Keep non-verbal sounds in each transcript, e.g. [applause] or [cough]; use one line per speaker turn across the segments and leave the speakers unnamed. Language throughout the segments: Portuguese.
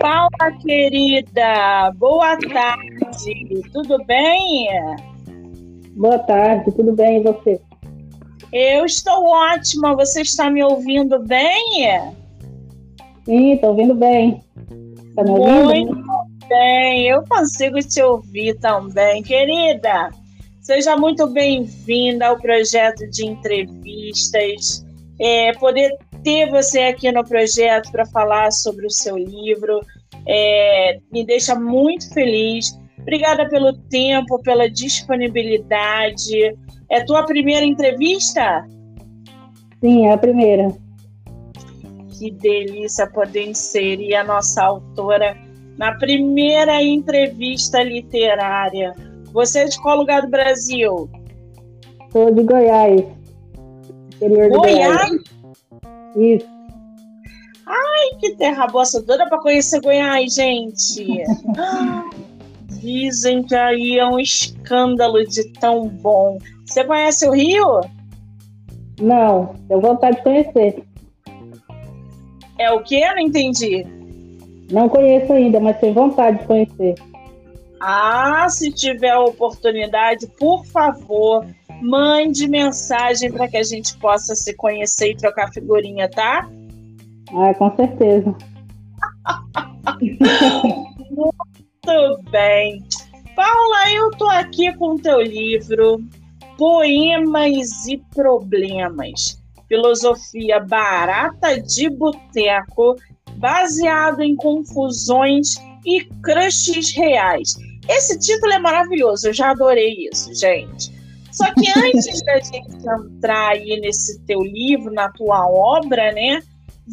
Paula, querida, boa tarde, tudo bem?
Boa tarde, tudo bem e você?
Eu estou ótima, você está me ouvindo bem?
Sim, estou ouvindo bem. Está me ouvindo?
Muito bem, eu consigo te ouvir também, querida. Seja muito bem-vinda ao projeto de entrevistas. É, poder ter você aqui no projeto para falar sobre o seu livro é, me deixa muito feliz. Obrigada pelo tempo, pela disponibilidade. É tua primeira entrevista?
Sim, é a primeira.
Que delícia poder inserir a nossa autora na primeira entrevista literária. Você é de qual lugar do Brasil?
Sou de Goiás.
Goiás? Goiás?
Isso.
Ai, que terra boa, sou doida para conhecer Goiás, gente. [laughs] Dizem que aí é um escândalo de tão bom. Você conhece o Rio?
Não, tenho vontade de conhecer.
É o que? Não entendi.
Não conheço ainda, mas tenho vontade de conhecer.
Ah, se tiver oportunidade, por favor, mande mensagem para que a gente possa se conhecer e trocar figurinha, tá?
Ah, com certeza.
Muito bem. Paula, eu tô aqui com o teu livro Poemas e Problemas. Filosofia barata de boteco, baseado em confusões e crushes reais. Esse título é maravilhoso, eu já adorei isso, gente. Só que antes da gente entrar aí nesse teu livro, na tua obra, né?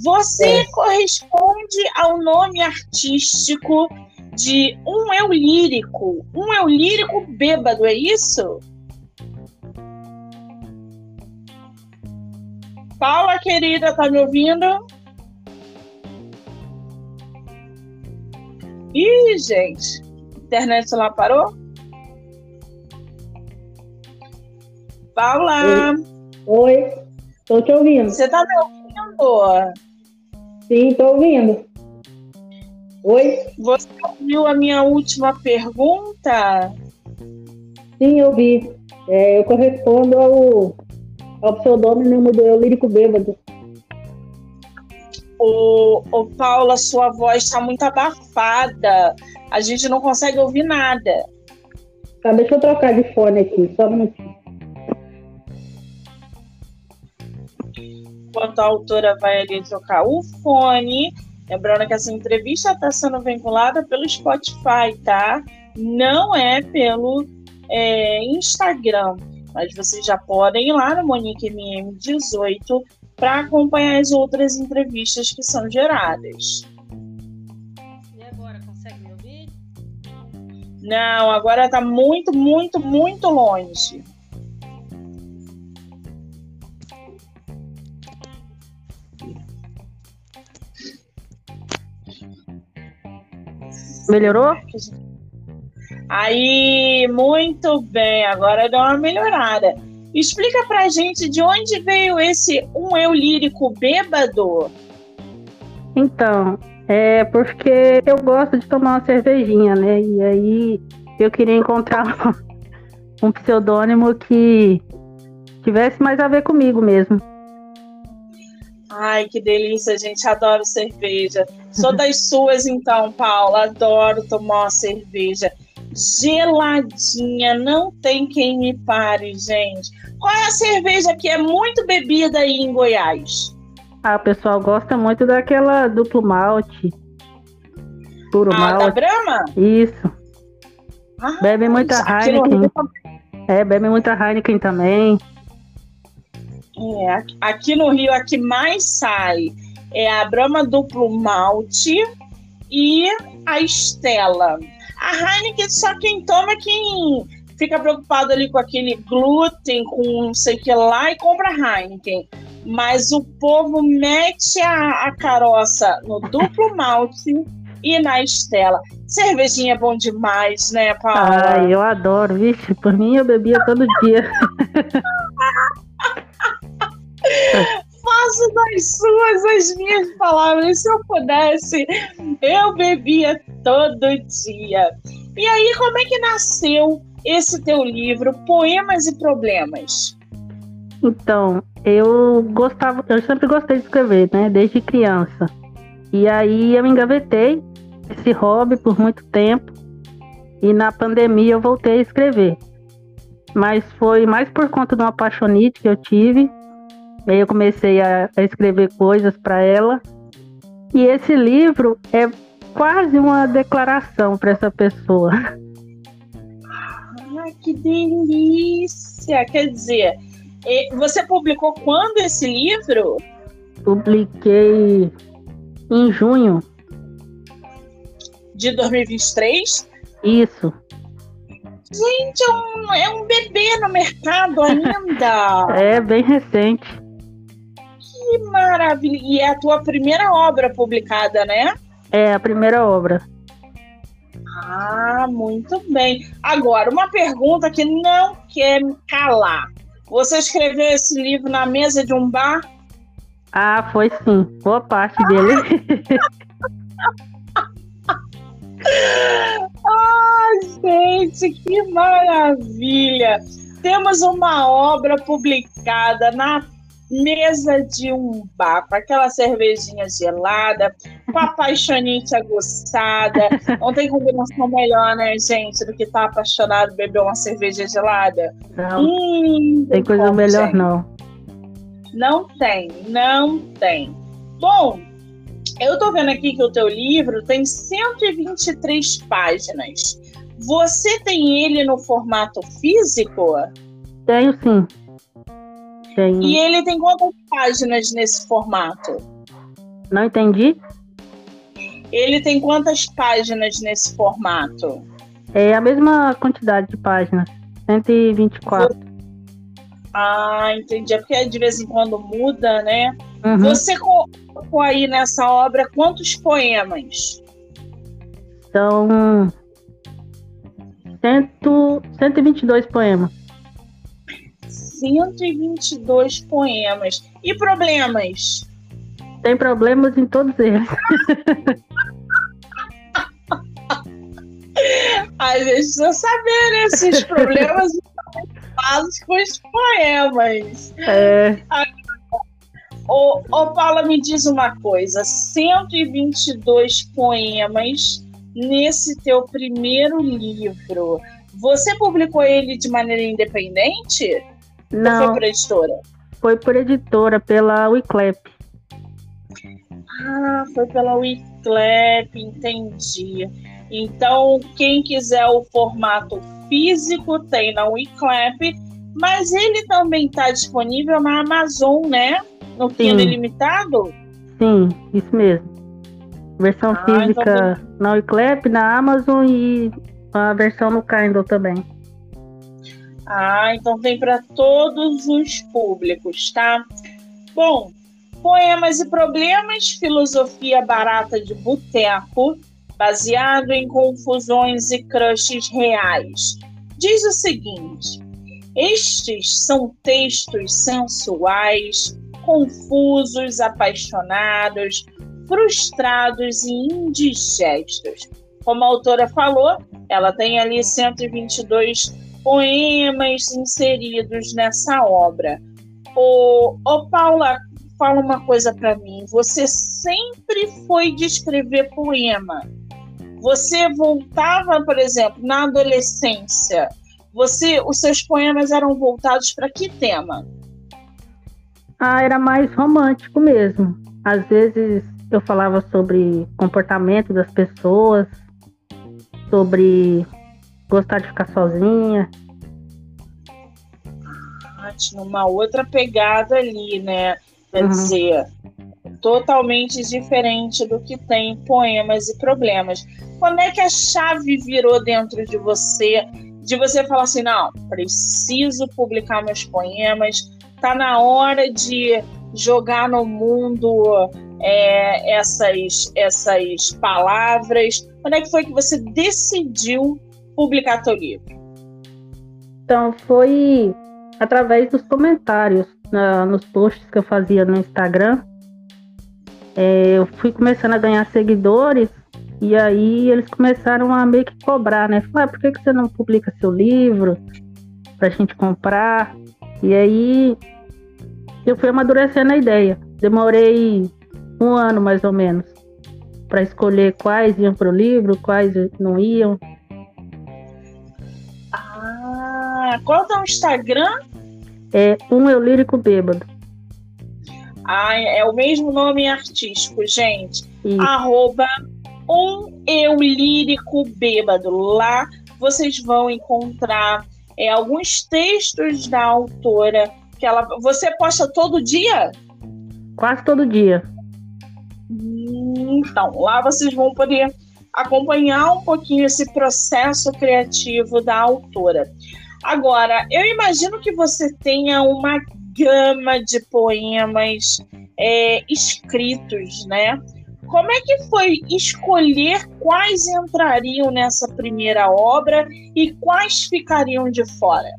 Você é. corresponde ao nome artístico de um eu lírico. Um eu lírico bêbado, é isso? Paula, querida, tá me ouvindo? Ih, gente, internet lá parou? Paula!
Oi, estou te ouvindo.
Você tá me ouvindo?
Sim, estou ouvindo. Oi?
Você ouviu a minha última pergunta?
Sim, eu vi. É, eu correspondo ao, ao pseudônimo do Eu Lírico Bêbado.
Ô, ô, Paula, sua voz está muito abafada. A gente não consegue ouvir nada.
Tá, deixa eu trocar de fone aqui, só um minutinho.
Enquanto a autora vai ali trocar o fone, lembrando que essa entrevista está sendo vinculada pelo Spotify, tá? Não é pelo é, Instagram. Mas vocês já podem ir lá no Monique MM18 para acompanhar as outras entrevistas que são geradas.
E agora, consegue me ouvir?
Não, agora está muito, muito, muito longe.
Melhorou?
Aí, muito bem, agora deu uma melhorada. Explica pra gente de onde veio esse um eu lírico bêbado.
Então, é porque eu gosto de tomar uma cervejinha, né? E aí eu queria encontrar [laughs] um pseudônimo que tivesse mais a ver comigo mesmo.
Ai, que delícia, gente. Adoro cerveja. Sou [laughs] das suas, então, Paula. Adoro tomar uma cerveja geladinha. Não tem quem me pare, gente. Qual é a cerveja que é muito bebida aí em Goiás?
Ah, o pessoal gosta muito daquela duplo malte. Puro ah, malte.
da Brahma?
Isso. Ah, bebe muita Heineken. É, bebe muita Heineken também.
É, aqui no Rio, a que mais sai é a Brahma Duplo Malte e a Estela. A Heineken só quem toma é quem fica preocupado ali com aquele glúten, com não sei o que lá e compra Heineken. Mas o povo mete a, a caroça no duplo malte e na Estela. Cervejinha é bom demais, né, Paula?
Ah, eu adoro, vixe, por mim eu bebia todo dia. [laughs]
Faço as suas as minhas palavras. Se eu pudesse, eu bebia todo dia. E aí, como é que nasceu esse teu livro, Poemas e Problemas?
Então, eu gostava, eu sempre gostei de escrever, né? Desde criança. E aí eu engavetei esse hobby por muito tempo. E na pandemia eu voltei a escrever. Mas foi mais por conta de uma apaixonite que eu tive. Aí eu comecei a, a escrever coisas para ela. E esse livro é quase uma declaração para essa pessoa.
Ah, que delícia! Quer dizer, você publicou quando esse livro?
Publiquei em junho.
De 2023?
Isso.
Gente, é um, é um bebê no mercado ainda. [laughs]
é, bem recente.
Que maravilha. E é a tua primeira obra publicada, né?
É, a primeira obra.
Ah, muito bem. Agora, uma pergunta que não quer me calar. Você escreveu esse livro na mesa de um bar?
Ah, foi sim. Boa parte dele. [laughs]
Ai, gente, que maravilha! Temos uma obra publicada na mesa de um bar, com aquela cervejinha gelada, com a apaixonite aguçada. Não tem combinação melhor, né, gente, do que estar tá apaixonado beber uma cerveja gelada?
Não. Hum, tem coisa melhor, gente. não.
Não tem, não tem. Bom, eu tô vendo aqui que o teu livro tem 123 páginas. Você tem ele no formato físico?
Tenho sim.
Tenho. E ele tem quantas páginas nesse formato?
Não entendi.
Ele tem quantas páginas nesse formato?
É a mesma quantidade de páginas, 124.
Ah, entendi. É porque de vez em quando muda, né? Uhum. Você colocou aí nessa obra quantos poemas?
São cento, 122 poemas.
122 poemas. E problemas?
Tem problemas em todos eles. [laughs]
A gente precisa saber né, se os problemas [laughs] fazem com os poemas.
É.
Ô, ô, Paula, me diz uma coisa: 122 poemas nesse teu primeiro livro. Você publicou ele de maneira independente?
Não.
Ou foi por editora?
Foi por editora, pela Wiclap.
Ah, foi pela Wiclap, entendi. Então, quem quiser o formato físico tem na Wiclap, mas ele também está disponível na Amazon, né? No Kindle Limitado?
Sim, isso mesmo. Versão ah, então física então... na Wiclap, na Amazon e a versão no Kindle também.
Ah, então tem para todos os públicos, tá? Bom, Poemas e Problemas, filosofia barata de boteco, baseado em confusões e crushes reais. Diz o seguinte: estes são textos sensuais, confusos, apaixonados, frustrados e indigestos. Como a autora falou, ela tem ali 122 poemas inseridos nessa obra. Ô, ô Paula, fala uma coisa para mim. Você sempre foi de escrever poema. Você voltava, por exemplo, na adolescência. Você, os seus poemas eram voltados para que tema?
Ah, era mais romântico mesmo. Às vezes eu falava sobre comportamento das pessoas, sobre gostar de ficar sozinha.
Ah, tinha uma outra pegada ali, né? Quer uhum. dizer, totalmente diferente do que tem poemas e problemas. Quando é que a chave virou dentro de você, de você falar assim, não, preciso publicar meus poemas, tá na hora de jogar no mundo é, essas, essas palavras? Quando é que foi que você decidiu publicar teu livro?
Então, foi através dos comentários na, nos posts que eu fazia no Instagram. é, eu fui começando a ganhar seguidores e aí eles começaram a meio que cobrar, né? Falar, ah, por que, que você não publica seu livro pra gente comprar? E aí eu fui amadurecendo a ideia. Demorei um ano mais ou menos para escolher quais iam pro livro, quais não iam.
Qual é o Instagram?
É um eu lírico bêbado.
Ah, é o mesmo nome artístico, gente. Isso. Arroba um eu lírico bêbado. Lá vocês vão encontrar é, alguns textos da autora que ela. Você posta todo dia?
Quase todo dia.
Então, lá vocês vão poder acompanhar um pouquinho esse processo criativo da autora. Agora, eu imagino que você tenha uma gama de poemas é, escritos, né? Como é que foi escolher quais entrariam nessa primeira obra e quais ficariam de fora?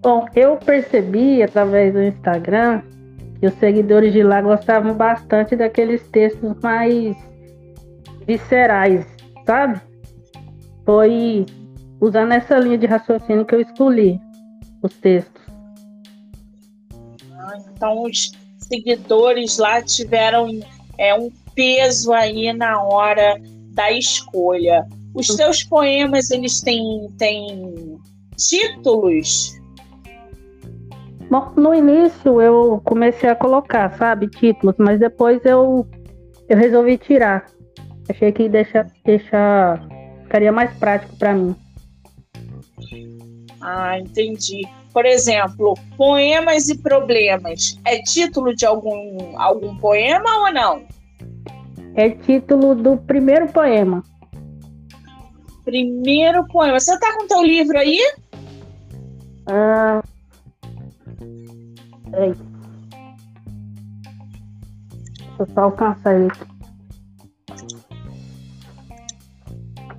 Bom, eu percebi através do Instagram que os seguidores de lá gostavam bastante daqueles textos mais viscerais, sabe? Foi usando essa linha de raciocínio que eu escolhi os textos.
Ah, então os seguidores lá tiveram é, um peso aí na hora da escolha. Os seus poemas, eles têm, têm títulos?
Bom, no início eu comecei a colocar, sabe, títulos, mas depois eu, eu resolvi tirar. Achei que deixa, deixa, ficaria mais prático para mim.
Ah, entendi. Por exemplo, poemas e problemas. É título de algum, algum poema ou não?
É título do primeiro poema.
Primeiro poema. Você tá com teu livro aí?
Ah, peraí. Deixa eu só alcançar ele.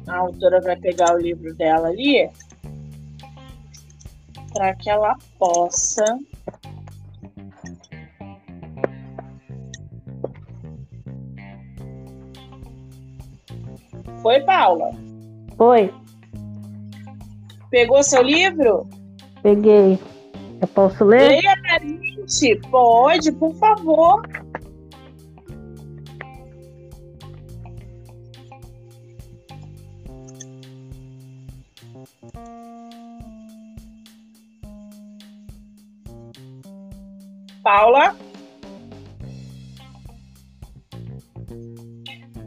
A autora vai pegar o livro dela ali para que ela possa Foi, Paula?
Foi.
Pegou seu livro?
Peguei. Eu posso ler?
Leia pra gente. Pode, por favor. Paula.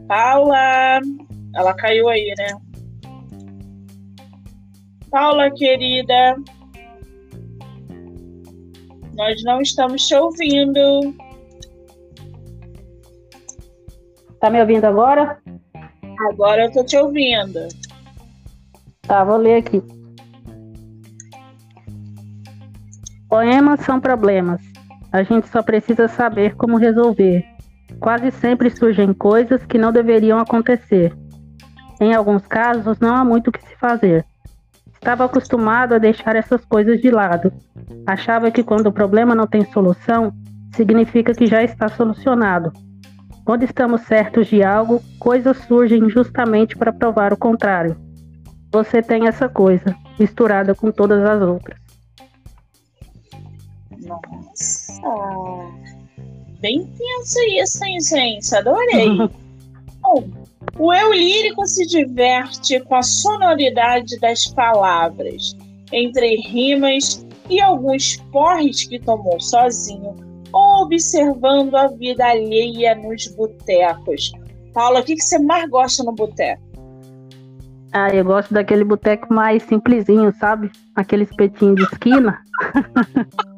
Paula. Ela caiu aí, né? Paula, querida. Nós não estamos te ouvindo.
Tá me ouvindo agora?
Agora eu tô te ouvindo.
Tá, vou ler aqui. Poemas são problemas. A gente só precisa saber como resolver. Quase sempre surgem coisas que não deveriam acontecer. Em alguns casos, não há muito o que se fazer. Estava acostumado a deixar essas coisas de lado. Achava que quando o problema não tem solução, significa que já está solucionado. Quando estamos certos de algo, coisas surgem justamente para provar o contrário. Você tem essa coisa, misturada com todas as outras.
Nossa! Bem tenso isso, hein, gente? Adorei. [laughs] Bom, o eu lírico se diverte com a sonoridade das palavras, entre rimas e alguns porres que tomou sozinho, ou observando a vida alheia nos botecos. Paula, o que, que você mais gosta no boteco?
Ah, eu gosto daquele boteco mais simplesinho, sabe? Aquele espetinho de esquina. [laughs]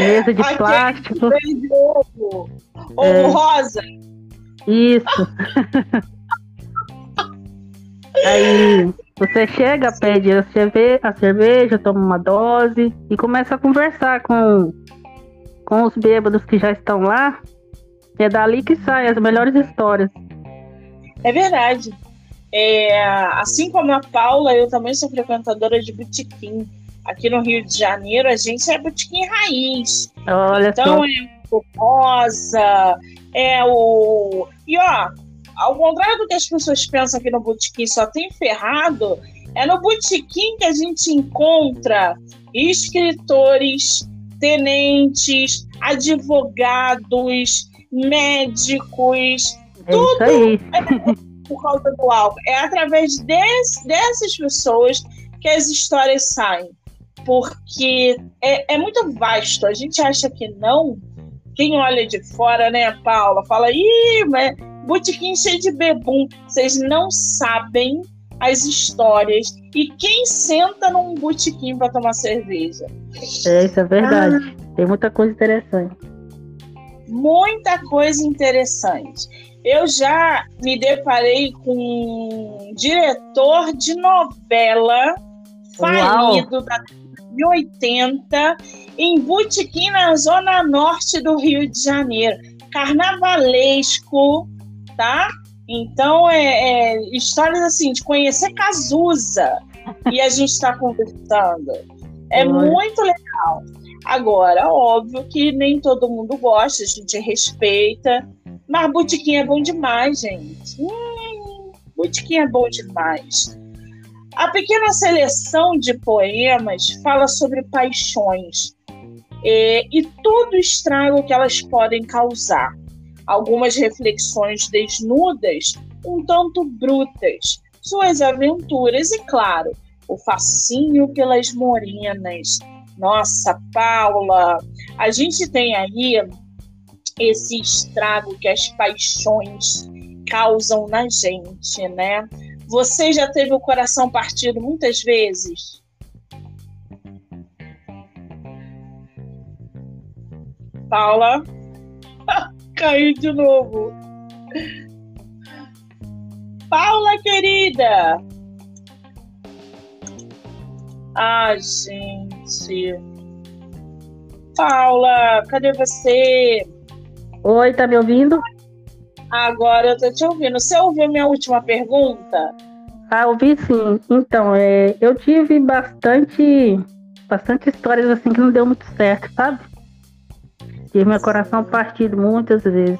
Mesa de Aquele plástico.
Ovo. Ovo é. rosa.
Isso. Aí você chega, pede a cerveja, a cerveja, toma uma dose e começa a conversar com, com os bêbados que já estão lá. É dali que saem as melhores histórias.
É verdade. É, assim como a Paula, eu também sou frequentadora de botequim aqui no Rio de Janeiro, a gente é botequim raiz.
Olha
então,
só.
É, rosa, é o. E ó, ao contrário do que as pessoas pensam que no botequim só tem ferrado, é no botequim que a gente encontra escritores, tenentes, advogados, médicos,
É
tudo
aí.
por causa do álcool. É através desse, dessas pessoas que as histórias saem. Porque é, é muito vasto. A gente acha que não. Quem olha de fora, né, Paula, fala, ih, mas botequim cheio de bebum. Vocês não sabem as histórias. E quem senta num botequim para tomar cerveja?
É, isso é verdade. Tem muita coisa interessante.
muita coisa interessante. Eu já me deparei com um diretor de novela falido da década de 80 em Botequim, na zona norte do Rio de Janeiro. Carnavalesco, tá? Então, é, é histórias assim, de conhecer Cazuza e a gente está conversando. É muito legal. Agora, óbvio que nem todo mundo gosta, a gente respeita, mas botequim é bom demais, gente. Hum, botequim é bom demais. A pequena seleção de poemas fala sobre paixões é, e todo o estrago que elas podem causar. Algumas reflexões desnudas, um tanto brutas, suas aventuras e, claro, o fascínio pelas morenas. Nossa, Paula, a gente tem aí esse estrago que as paixões causam na gente, né? Você já teve o coração partido muitas vezes? Paula? [laughs] Caiu de novo. Paula, querida! Ah, gente. Paula, cadê você?
Oi, tá me ouvindo?
Agora eu tô te ouvindo. Você ouviu minha última pergunta?
Ah, ouvi sim. Então, é, eu tive bastante, bastante histórias assim que não deu muito certo, sabe? Tive meu coração partido muitas vezes.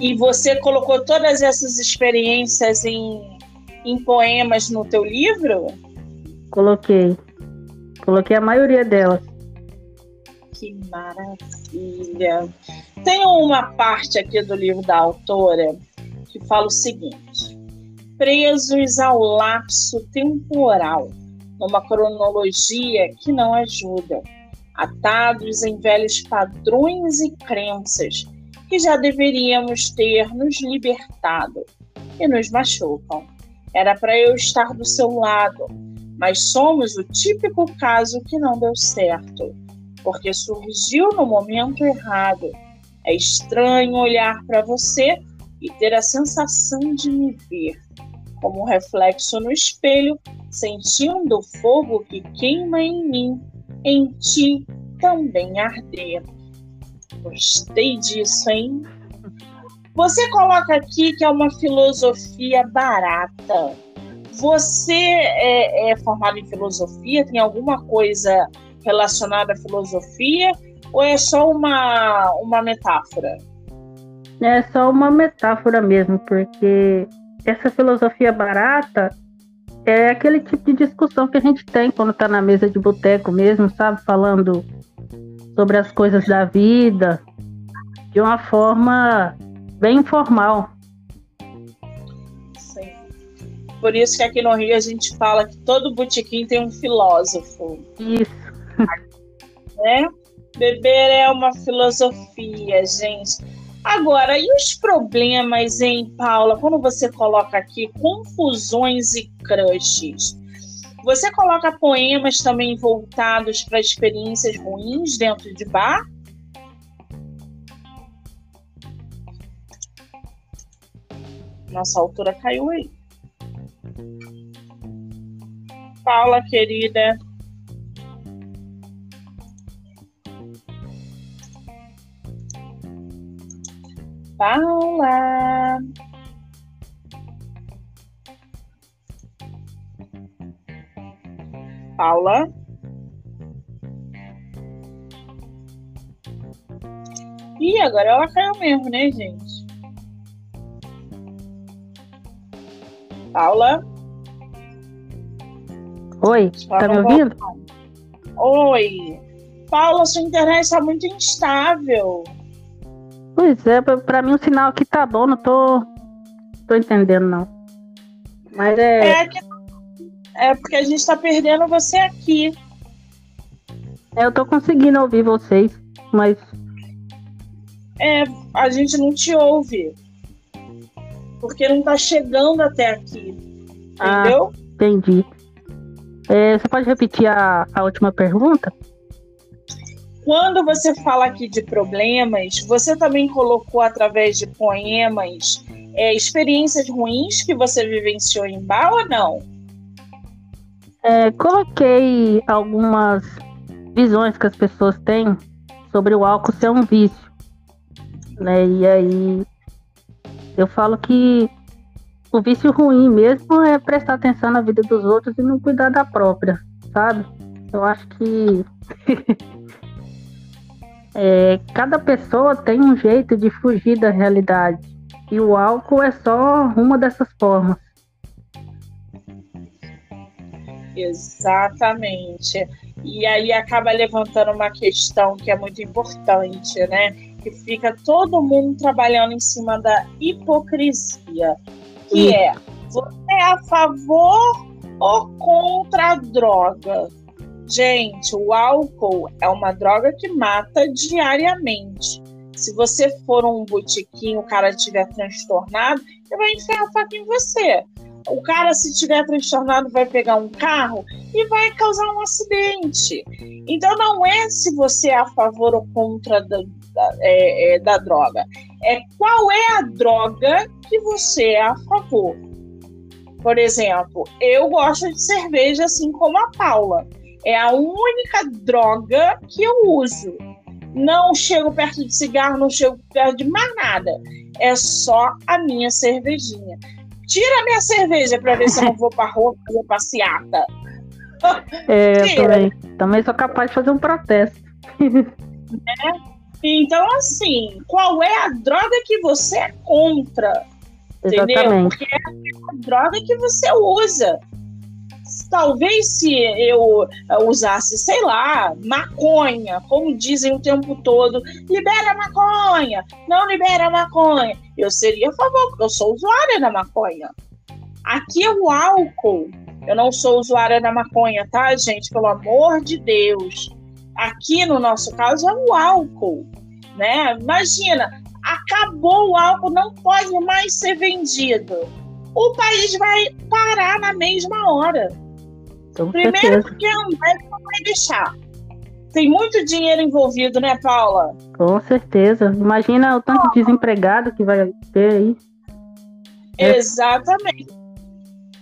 E você colocou todas essas experiências em, em poemas no teu livro?
Coloquei. Coloquei a maioria delas.
Que maravilha! Tem uma parte aqui do livro da autora que fala o seguinte: presos ao lapso temporal, numa cronologia que não ajuda, atados em velhos padrões e crenças que já deveríamos ter nos libertado e nos machucam. Era para eu estar do seu lado, mas somos o típico caso que não deu certo, porque surgiu no momento errado. É estranho olhar para você e ter a sensação de me ver, como um reflexo no espelho, sentindo o fogo que queima em mim, em ti também arder. Gostei disso, hein? Você coloca aqui que é uma filosofia barata. Você é, é formado em filosofia? Tem alguma coisa relacionada à filosofia? Ou é só uma, uma metáfora?
É só uma metáfora mesmo, porque essa filosofia barata é aquele tipo de discussão que a gente tem quando tá na mesa de boteco mesmo, sabe? Falando sobre as coisas da vida de uma forma bem informal.
Sim. Por isso que aqui no Rio a gente fala que todo botequim tem um filósofo,
Isso.
Né? Beber é uma filosofia, gente. Agora, e os problemas, hein, Paula? Quando você coloca aqui confusões e crushes, você coloca poemas também voltados para experiências ruins dentro de bar? Nossa, altura caiu aí. Paula, querida. Paula. Paula. Ih, agora ela caiu mesmo, né, gente? Paula?
Oi, tá me ouvindo?
Oi. Paula, sua internet está muito instável.
Pois é, pra, pra mim o sinal aqui tá bom, não tô, tô entendendo não. Mas é.
É, é porque a gente tá perdendo você aqui.
é, Eu tô conseguindo ouvir vocês, mas
É, a gente não te ouve. Porque não tá chegando até aqui.
Ah.
Entendeu?
entendi. É, você pode repetir a, a última pergunta?
Quando você fala aqui de problemas, você também colocou através de poemas é, experiências ruins que você vivenciou em bar ou não?
É, coloquei algumas visões que as pessoas têm sobre o álcool ser um vício. Né? E aí eu falo que o vício ruim mesmo é prestar atenção na vida dos outros e não cuidar da própria, sabe? Eu acho que [laughs] é, cada pessoa tem um jeito de fugir da realidade. E o álcool é só uma dessas formas.
Exatamente. E aí acaba levantando uma questão que é muito importante, né? Que fica todo mundo trabalhando em cima da hipocrisia, que
Isso.
é você é a favor ou contra a droga? Gente, o álcool é uma droga que mata diariamente. Se você for um botiquim, o cara estiver transtornado, ele vai enfiar a faca em você. O cara, se estiver transtornado, vai pegar um carro e vai causar um acidente. Então, não é se você é a favor ou contra da, da, é, é, da droga. É qual é a droga que você é a favor. Por exemplo, eu gosto de cerveja assim como a Paula. É a única droga que eu uso. Não chego perto de cigarro, não chego perto de mais nada. É só a minha cervejinha. Tira a minha cerveja para ver se eu não vou pra rua fazer passeata.
É, eu também, também sou capaz de fazer um protesto.
Então, assim, qual é a droga que você é contra? Entendeu?
Exatamente.
Porque é a droga que você usa. Talvez se eu eh, usasse, sei lá, maconha, como dizem o tempo todo, libera maconha, não libera maconha. Eu seria a favor, porque eu sou usuária da maconha. Aqui é o álcool. Eu não sou usuária da maconha, tá, gente? Pelo amor de Deus. Aqui no nosso caso é o álcool, né? Imagina, acabou o álcool, não pode mais ser vendido. O país vai parar na mesma hora.
Com
Primeiro
certeza.
porque a Ambev não vai deixar. Tem muito dinheiro envolvido, né, Paula?
Com certeza. Imagina o tanto de desempregado que vai ter aí. É.
Exatamente.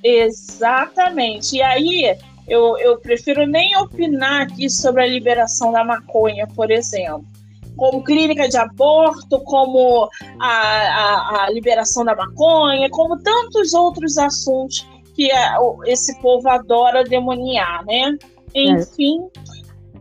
Exatamente. E aí, eu, eu prefiro nem opinar aqui sobre a liberação da maconha, por exemplo. Como clínica de aborto, como a, a, a liberação da maconha, como tantos outros assuntos que é, esse povo adora demoniar, né? Enfim,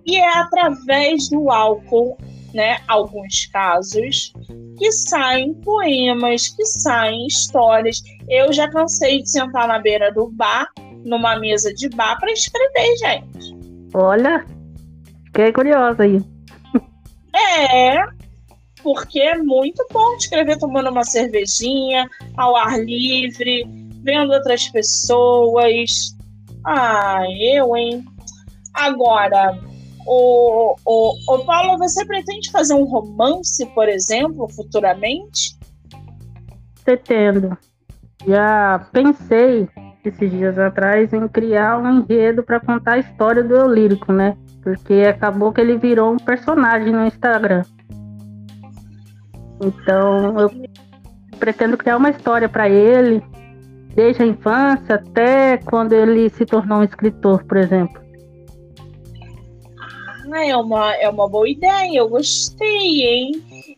e é através do álcool, né? Alguns casos, que saem poemas, que saem histórias. Eu já cansei de sentar na beira do bar, numa mesa de bar, para escrever, gente.
Olha, fiquei curiosa aí.
É, porque é muito bom escrever tomando uma cervejinha, ao ar livre, vendo outras pessoas. Ah, eu, hein? Agora, o, o, o Paulo, você pretende fazer um romance, por exemplo, futuramente?
Pretendo. Já pensei esses dias atrás em criar um enredo para contar a história do eu lírico, né? Porque acabou que ele virou um personagem no Instagram. Então eu pretendo criar uma história para ele, desde a infância até quando ele se tornou um escritor, por exemplo.
Ah, é uma, é uma boa ideia, eu gostei, hein?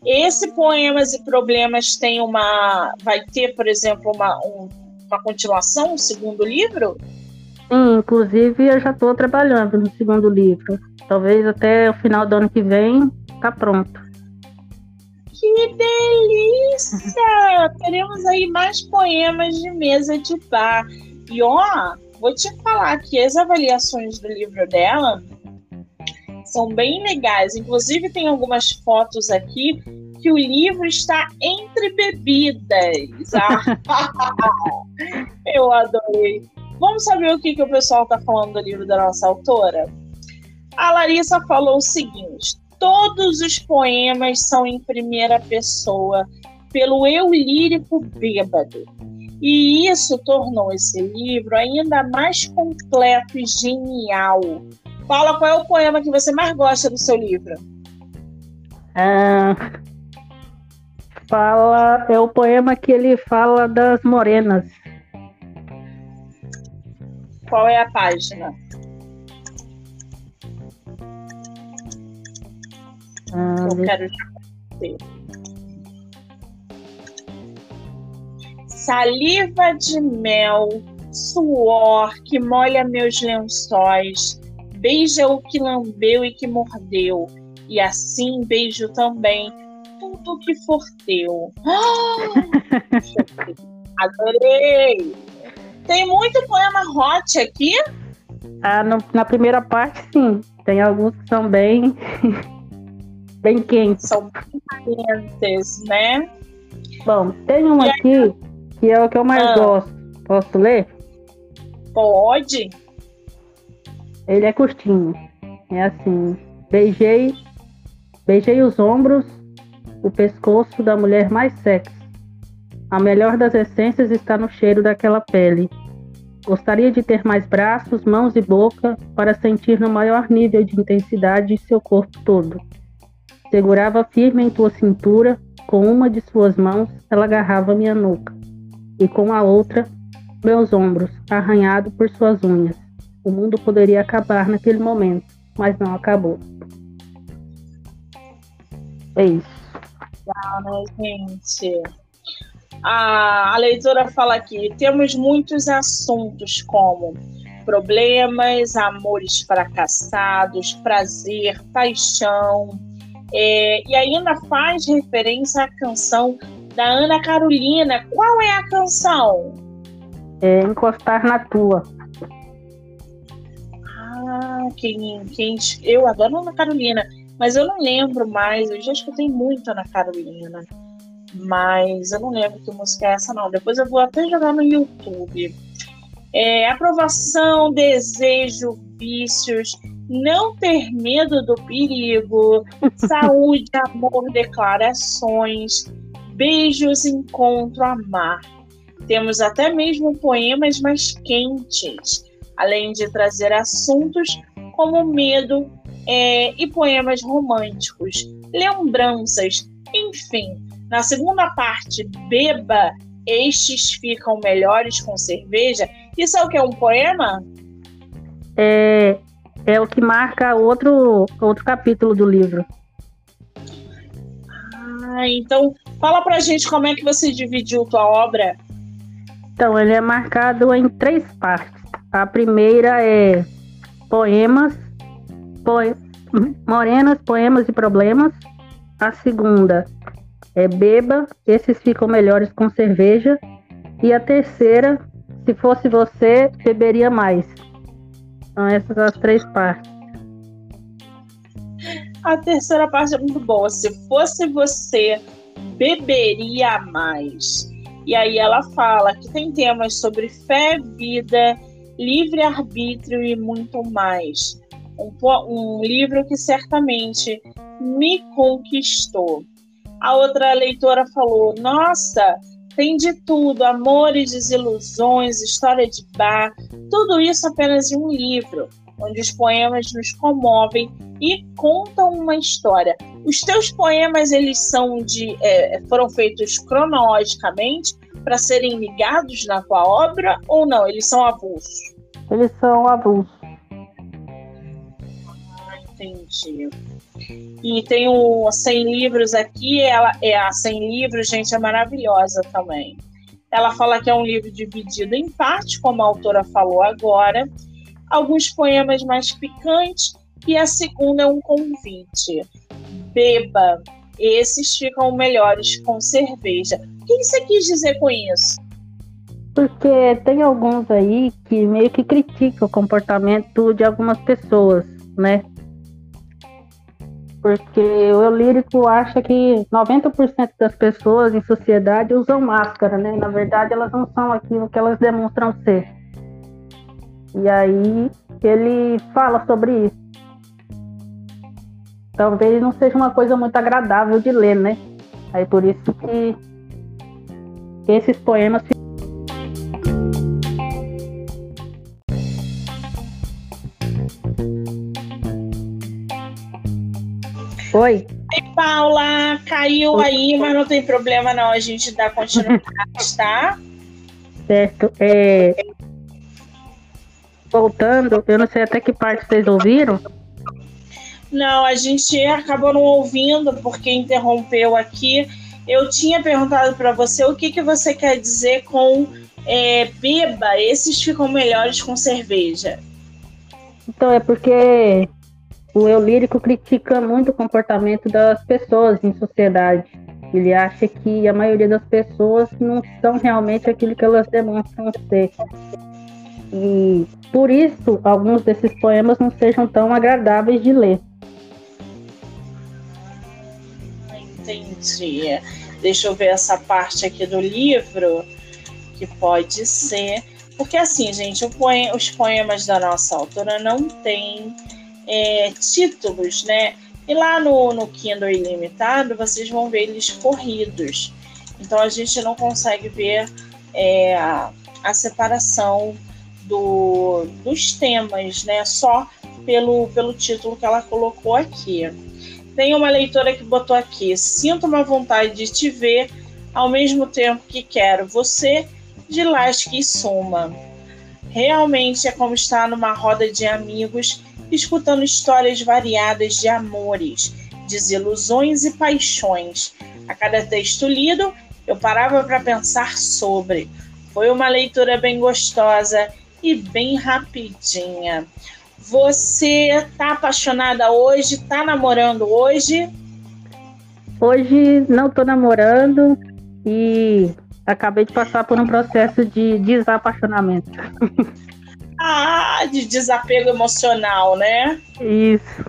Esse Poemas e Problemas tem uma. Vai ter, por exemplo, uma, um- uma continuação, um segundo livro?
Sim, inclusive eu já estou trabalhando no segundo livro. Talvez até o final do ano que vem tá pronto.
Que delícia! Teremos aí mais poemas de mesa de bar. E ó, vou te falar que as avaliações do livro dela são bem legais. Inclusive, tem algumas fotos aqui que o livro está entre bebidas. Ah, [laughs] eu adorei. Vamos saber o que, que o pessoal está falando do livro da nossa autora? A Larissa falou o seguinte: todos os poemas são em primeira pessoa, pelo eu lírico bêbado. E isso tornou esse livro ainda mais completo e genial. Paula, qual é o poema que você mais gosta do seu livro?
Ah, fala, é o poema que ele fala das morenas.
Qual é a página? Eu quero ver. Saliva de mel, suor que molha meus lençóis, beija o que lambeu e que mordeu, e assim beijo também tudo que for teu. Ah! [gasps] Adorei! Tem muito poema hot aqui?
ah, no- na primeira parte, sim. Tem alguns que são bem, bem quentes.
São bem quentes, né?
Bom, tem um aqui que é o que eu mais
Ah.
gosto. Posso ler?
Pode?
Ele é curtinho. É assim. Beijei, beijei os ombros, o pescoço da mulher mais sexy. A melhor das essências está no cheiro daquela pele. Gostaria de ter mais braços, mãos e boca para sentir no maior nível de intensidade seu corpo todo. Segurava firme em tua cintura, com uma de suas mãos ela agarrava minha nuca, e com a outra meus ombros, arranhado por suas unhas. O mundo poderia acabar naquele momento, mas não acabou. É isso.
né, gente? A, a leitora fala aqui: temos muitos assuntos como problemas, amores fracassados, prazer, paixão. É, e ainda faz referência à canção da Ana Carolina. Qual é a canção?
É encostar na tua.
Ah, quem, quem. Eu adoro Ana Carolina, mas eu não lembro mais. Eu já escutei muito Ana Carolina, mas eu não lembro que música é essa, não. Depois eu vou até jogar no YouTube. É, aprovação, desejo, vícios, não ter medo do perigo, [laughs] saúde, amor, declarações, beijos, encontro, amar. Temos até mesmo poemas mais quentes além de trazer assuntos como medo é, e poemas românticos, lembranças, enfim. Na segunda parte, beba, estes ficam melhores com cerveja. Isso é o que é um poema?
É, é o que marca outro, outro capítulo do livro.
Ah, então fala pra gente como é que você dividiu tua obra.
Então, ele é marcado em três partes. A primeira é poemas, poe- morenas, poemas e problemas. A segunda é beba, esses ficam melhores com cerveja. E a terceira, se fosse você, beberia mais. São essas as três partes.
A terceira parte é muito boa. Se fosse você, beberia mais. E aí ela fala que tem temas sobre fé, vida, livre-arbítrio e muito mais. Um, um livro que certamente me conquistou. A outra leitora falou: Nossa, tem de tudo, amores, desilusões, história de bar, tudo isso apenas em um livro, onde os poemas nos comovem e contam uma história. Os teus poemas eles são de é, foram feitos cronologicamente para serem ligados na tua obra ou não? Eles são avulsos.
Eles são avulsos.
Entendi. E tem o 100 livros aqui, ela é a 100 livros, gente, é maravilhosa também. Ela fala que é um livro dividido em partes, como a autora falou agora, alguns poemas mais picantes e a segunda é um convite. Beba, esses ficam melhores com cerveja. O que você quis dizer com isso?
Porque tem alguns aí que meio que criticam o comportamento de algumas pessoas, né? Porque o lírico acha que 90% das pessoas em sociedade usam máscara, né? Na verdade, elas não são aquilo que elas demonstram ser. E aí ele fala sobre isso. Talvez não seja uma coisa muito agradável de ler, né? Aí por isso que esses poemas Oi.
Oi, Paula, caiu Oi. aí, mas não tem problema não, a gente dá continuidade, tá?
Certo. É... Voltando, eu não sei até que parte vocês ouviram.
Não, a gente acabou não ouvindo porque interrompeu aqui. Eu tinha perguntado para você o que, que você quer dizer com é, beba, esses ficam melhores com cerveja.
Então, é porque o eu lírico critica muito o comportamento das pessoas em sociedade. Ele acha que a maioria das pessoas não são realmente aquilo que elas demonstram ser. E por isso, alguns desses poemas não sejam tão agradáveis de ler.
Entendi. Deixa eu ver essa parte aqui do livro, que pode ser. Porque, assim, gente, os poemas da nossa autora não têm é, títulos, né? E lá no, no Kindle Ilimitado, vocês vão ver eles corridos. Então a gente não consegue ver é, a, a separação do, dos temas, né? Só pelo, pelo título que ela colocou aqui. Tem uma leitora que botou aqui: Sinto uma vontade de te ver ao mesmo tempo que quero você de lasque e suma. Realmente é como estar numa roda de amigos escutando histórias variadas de amores, desilusões e paixões. A cada texto lido, eu parava para pensar sobre. Foi uma leitura bem gostosa e bem rapidinha. Você tá apaixonada hoje? Tá namorando hoje?
Hoje não tô namorando e acabei de passar por um processo de desapaixonamento. [laughs]
Ah, de desapego emocional, né?
Isso.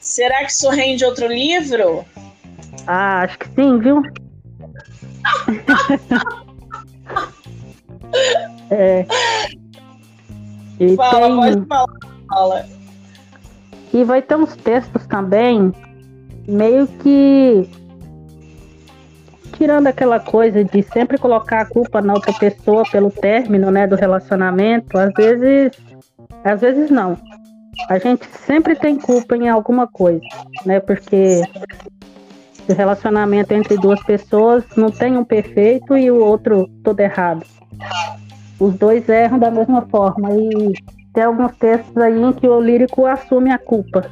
Será que isso rende outro livro?
Ah, acho que sim, viu? [laughs] é.
E fala, tem... pode falar, fala.
E vai ter uns textos também, meio que tirando aquela coisa de sempre colocar a culpa na outra pessoa pelo término, né, do relacionamento, às vezes, às vezes não. A gente sempre tem culpa em alguma coisa, né? Porque o relacionamento entre duas pessoas não tem um perfeito e o outro todo errado. Os dois erram da mesma forma e tem alguns textos aí em que o lírico assume a culpa.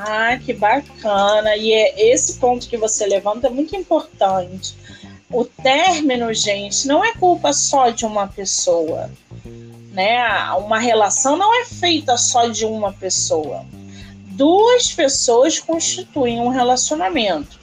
Ah, que bacana. E é esse ponto que você levanta é muito importante. O término, gente, não é culpa só de uma pessoa. Né? Uma relação não é feita só de uma pessoa. Duas pessoas constituem um relacionamento.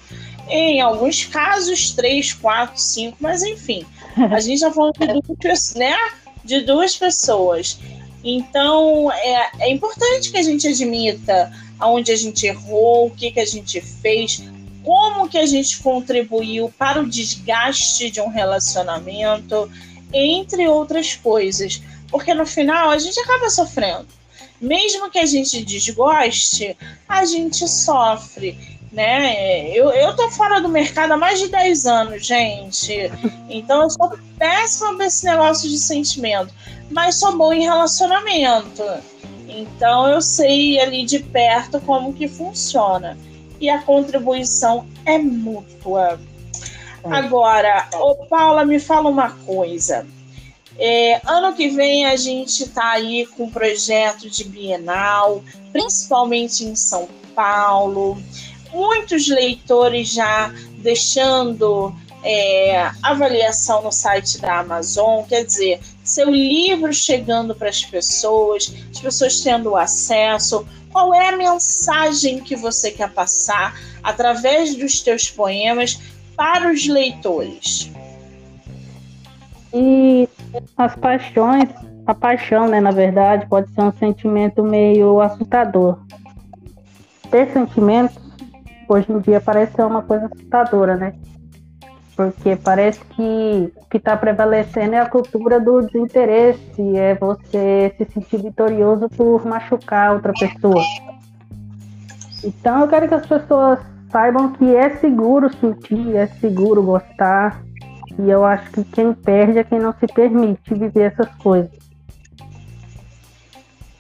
Em alguns casos, três, quatro, cinco, mas enfim, a gente está falando de duas, né? de duas pessoas. Então, é, é importante que a gente admita aonde a gente errou, o que, que a gente fez, como que a gente contribuiu para o desgaste de um relacionamento, entre outras coisas. Porque no final a gente acaba sofrendo. Mesmo que a gente desgoste, a gente sofre. Né? Eu, eu tô fora do mercado há mais de 10 anos, gente. Então eu sou péssima esse negócio de sentimento. Mas sou bom em relacionamento. Então eu sei ali de perto como que funciona. E a contribuição é mútua. É. Agora, ô Paula, me fala uma coisa. É, ano que vem a gente está aí com um projeto de Bienal, principalmente em São Paulo. Muitos leitores já deixando é, avaliação no site da Amazon, quer dizer, seu livro chegando para as pessoas, as pessoas tendo acesso? Qual é a mensagem que você quer passar através dos teus poemas para os leitores?
E as paixões, a paixão, né, na verdade, pode ser um sentimento meio assustador. Ter sentimentos, hoje em dia, parece ser uma coisa assustadora, né? Porque parece que o que está prevalecendo é a cultura do desinteresse, é você se sentir vitorioso por machucar outra pessoa. Então eu quero que as pessoas saibam que é seguro sentir, é seguro gostar. E eu acho que quem perde é quem não se permite viver essas coisas.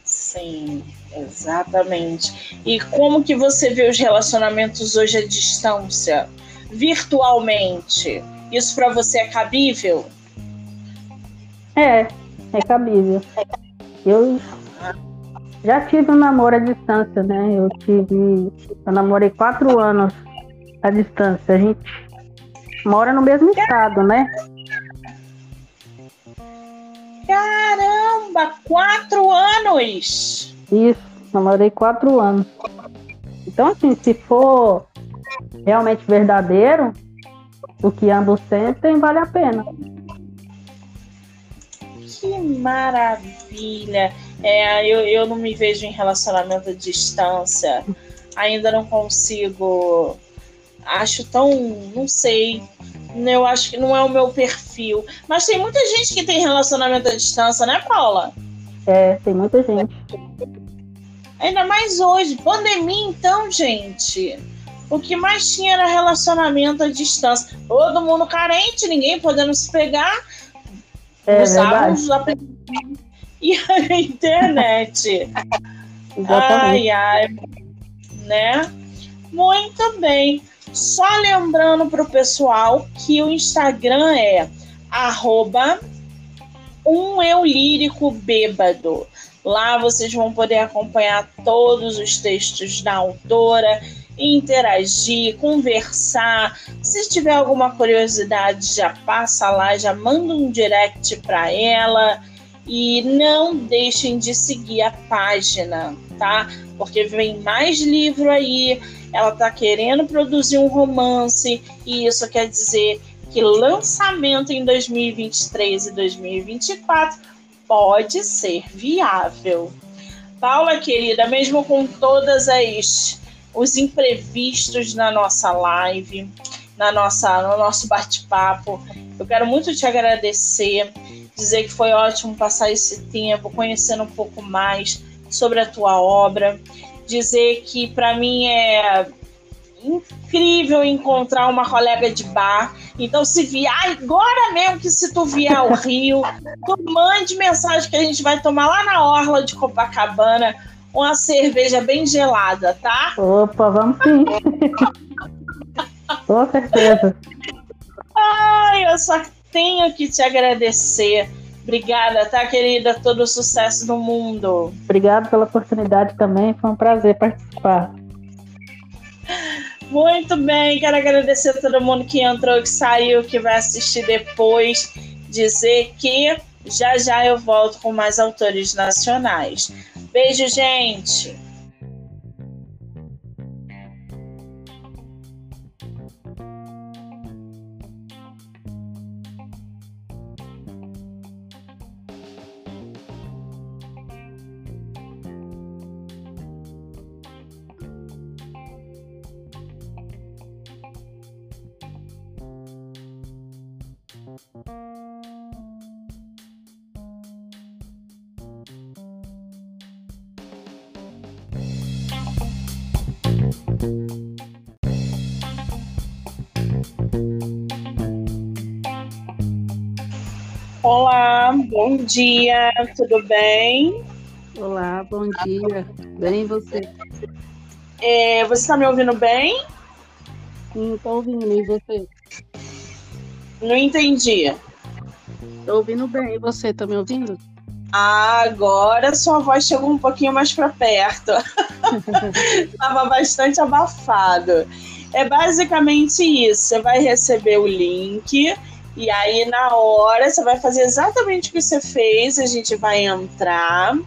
Sim, exatamente. E como que você vê os relacionamentos hoje à distância? Virtualmente, isso para você é cabível?
É, é cabível. Eu já tive um namoro à distância, né? Eu tive. Eu namorei quatro anos à distância. A gente mora no mesmo estado, né?
Caramba, quatro anos!
Isso, namorei quatro anos. Então, assim, se for realmente verdadeiro, o que ambos sentem vale a pena.
Que maravilha! É, eu, eu não me vejo em relacionamento à distância. Ainda não consigo. Acho tão. Não sei. Eu acho que não é o meu perfil. Mas tem muita gente que tem relacionamento à distância, né, Paula?
É, tem muita gente.
Ainda mais hoje. Pandemia, então, gente. O que mais tinha era relacionamento à distância. Todo mundo carente, ninguém podendo se pegar.
É usava os
e a [laughs] internet. [laughs]
Exatamente.
Ai, ai. Né? Muito bem. Só lembrando para o pessoal que o Instagram é arroba um eu lírico bêbado. Lá vocês vão poder acompanhar todos os textos da autora interagir, conversar. Se tiver alguma curiosidade, já passa lá, já manda um direct para ela e não deixem de seguir a página, tá? Porque vem mais livro aí. Ela tá querendo produzir um romance e isso quer dizer que lançamento em 2023 e 2024 pode ser viável. Paula, querida, mesmo com todas as os imprevistos na nossa live, na nossa, no nosso bate-papo. Eu quero muito te agradecer, dizer que foi ótimo passar esse tempo conhecendo um pouco mais sobre a tua obra, dizer que para mim é incrível encontrar uma colega de bar. Então, se vier agora mesmo que se tu vier ao Rio, tu mande mensagem que a gente vai tomar lá na orla de Copacabana uma cerveja bem gelada, tá?
Opa, vamos sim. Com certeza.
Ai, eu só tenho que te agradecer. Obrigada, tá, querida? Todo o sucesso do mundo.
Obrigado pela oportunidade também. Foi um prazer participar.
Muito bem, quero agradecer a todo mundo que entrou, que saiu, que vai assistir depois. Dizer que já já eu volto com mais autores nacionais. Beijo, gente! Olá, bom dia, tudo bem?
Olá, bom dia. Bem você?
É, você está me ouvindo bem?
Sim, estou ouvindo. E você?
Não entendi.
Estou ouvindo bem. E você, está me ouvindo?
agora sua voz chegou um pouquinho mais para perto. [laughs] Estava bastante abafado. É basicamente isso. Você vai receber o link E aí, na hora, você vai fazer exatamente o que você fez. A gente vai entrar,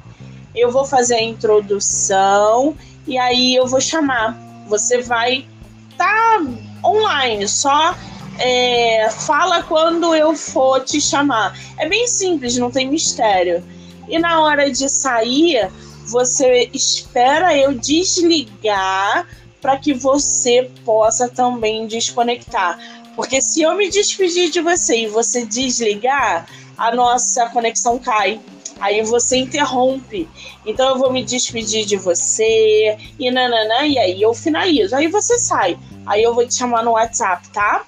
eu vou fazer a introdução e aí eu vou chamar. Você vai estar tá online, só é, fala quando eu for te chamar. É bem simples, não tem mistério. E na hora de sair, você espera eu desligar para que você possa também desconectar. Porque se eu me despedir de você e você desligar, a nossa conexão cai. Aí você interrompe. Então eu vou me despedir de você e nananã, e aí eu finalizo. Aí você sai. Aí eu vou te chamar no WhatsApp, tá?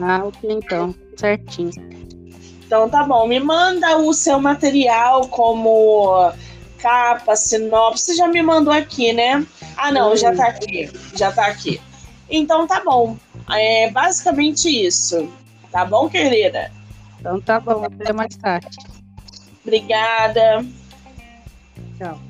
Ah, ok, então. Certinho.
Então tá bom. Me manda o seu material como capa, sinopse. Você já me mandou aqui, né? Ah, não, já tá aqui. Já tá aqui. Então tá bom. É basicamente isso. Tá bom, querida?
Então tá bom, até mais tarde.
Obrigada.
Tchau.